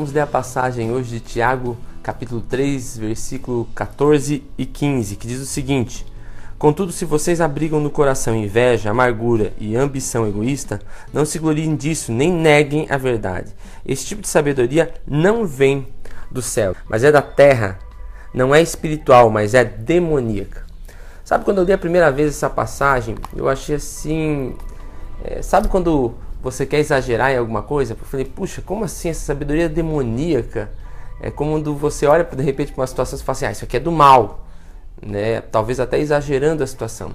Vamos ler a passagem hoje de Tiago, capítulo 3, versículo 14 e 15, que diz o seguinte: Contudo, se vocês abrigam no coração inveja, amargura e ambição egoísta, não se gloriem disso, nem neguem a verdade. Esse tipo de sabedoria não vem do céu, mas é da terra. Não é espiritual, mas é demoníaca. Sabe quando eu li a primeira vez essa passagem, eu achei assim. É, sabe quando você quer exagerar em alguma coisa? Eu falei, puxa, como assim essa sabedoria demoníaca? É como quando você olha de repente para uma situação e fala assim, ah, isso aqui é do mal, né? Talvez até exagerando a situação.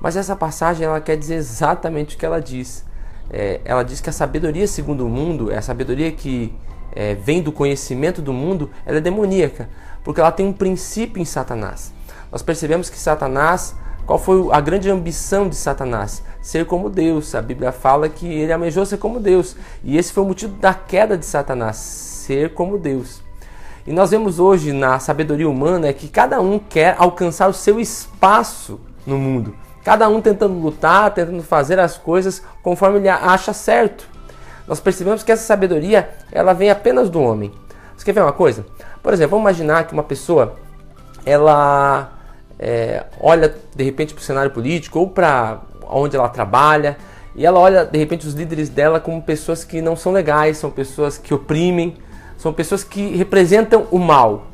Mas essa passagem ela quer dizer exatamente o que ela diz. É, ela diz que a sabedoria segundo o mundo, é a sabedoria que é, vem do conhecimento do mundo, ela é demoníaca, porque ela tem um princípio em Satanás. Nós percebemos que Satanás qual foi a grande ambição de Satanás? Ser como Deus. A Bíblia fala que ele almejou ser como Deus. E esse foi o motivo da queda de Satanás, ser como Deus. E nós vemos hoje na sabedoria humana que cada um quer alcançar o seu espaço no mundo. Cada um tentando lutar, tentando fazer as coisas conforme ele acha certo. Nós percebemos que essa sabedoria ela vem apenas do homem. Você quer ver uma coisa? Por exemplo, vamos imaginar que uma pessoa ela é, olha de repente para o cenário político ou para onde ela trabalha e ela olha de repente os líderes dela como pessoas que não são legais, são pessoas que oprimem, são pessoas que representam o mal.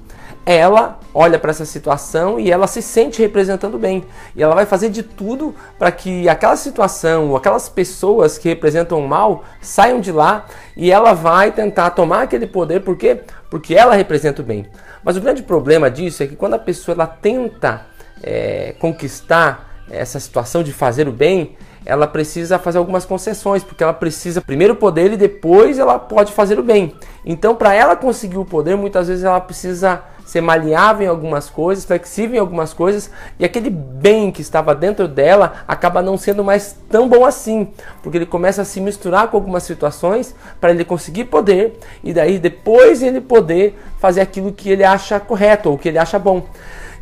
Ela olha para essa situação e ela se sente representando bem. E ela vai fazer de tudo para que aquela situação, aquelas pessoas que representam o mal saiam de lá e ela vai tentar tomar aquele poder, por quê? Porque ela representa o bem. Mas o grande problema disso é que quando a pessoa ela tenta é, conquistar essa situação de fazer o bem, ela precisa fazer algumas concessões, porque ela precisa primeiro o poder e depois ela pode fazer o bem. Então, para ela conseguir o poder, muitas vezes ela precisa ser maleável em algumas coisas, flexível em algumas coisas, e aquele bem que estava dentro dela acaba não sendo mais tão bom assim, porque ele começa a se misturar com algumas situações para ele conseguir poder, e daí depois ele poder fazer aquilo que ele acha correto ou que ele acha bom.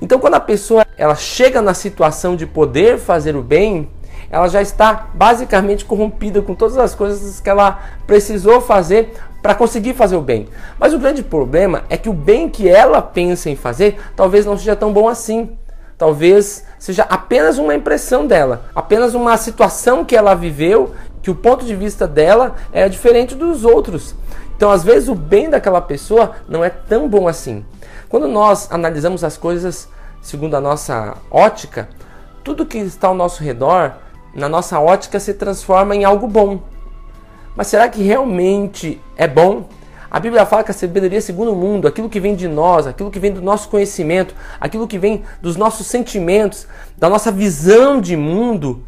Então, quando a pessoa ela chega na situação de poder fazer o bem, ela já está basicamente corrompida com todas as coisas que ela precisou fazer para conseguir fazer o bem. Mas o grande problema é que o bem que ela pensa em fazer talvez não seja tão bom assim. Talvez seja apenas uma impressão dela, apenas uma situação que ela viveu, que o ponto de vista dela é diferente dos outros. Então, às vezes, o bem daquela pessoa não é tão bom assim. Quando nós analisamos as coisas segundo a nossa ótica, tudo que está ao nosso redor, na nossa ótica, se transforma em algo bom. Mas será que realmente é bom? A Bíblia fala que a sabedoria segundo o mundo, aquilo que vem de nós, aquilo que vem do nosso conhecimento, aquilo que vem dos nossos sentimentos, da nossa visão de mundo,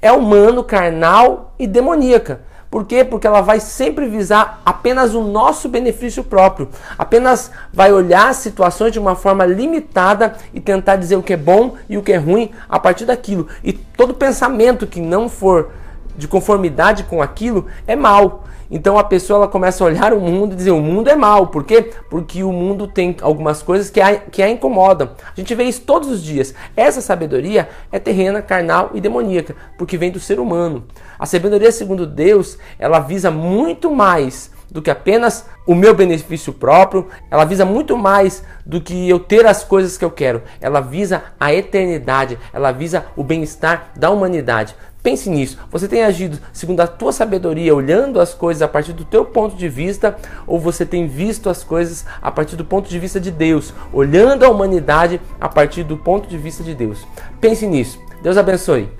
é humano, carnal e demoníaca. Por quê? Porque ela vai sempre visar apenas o nosso benefício próprio, apenas vai olhar situações de uma forma limitada e tentar dizer o que é bom e o que é ruim a partir daquilo. E todo pensamento que não for de conformidade com aquilo é mal. Então a pessoa ela começa a olhar o mundo e dizer o mundo é mal. Por quê? Porque o mundo tem algumas coisas que a, que a incomodam. A gente vê isso todos os dias. Essa sabedoria é terrena, carnal e demoníaca, porque vem do ser humano. A sabedoria segundo Deus, ela visa muito mais do que apenas o meu benefício próprio, ela visa muito mais do que eu ter as coisas que eu quero. Ela visa a eternidade, ela visa o bem-estar da humanidade. Pense nisso. Você tem agido segundo a tua sabedoria, olhando as coisas a partir do teu ponto de vista, ou você tem visto as coisas a partir do ponto de vista de Deus, olhando a humanidade a partir do ponto de vista de Deus? Pense nisso. Deus abençoe.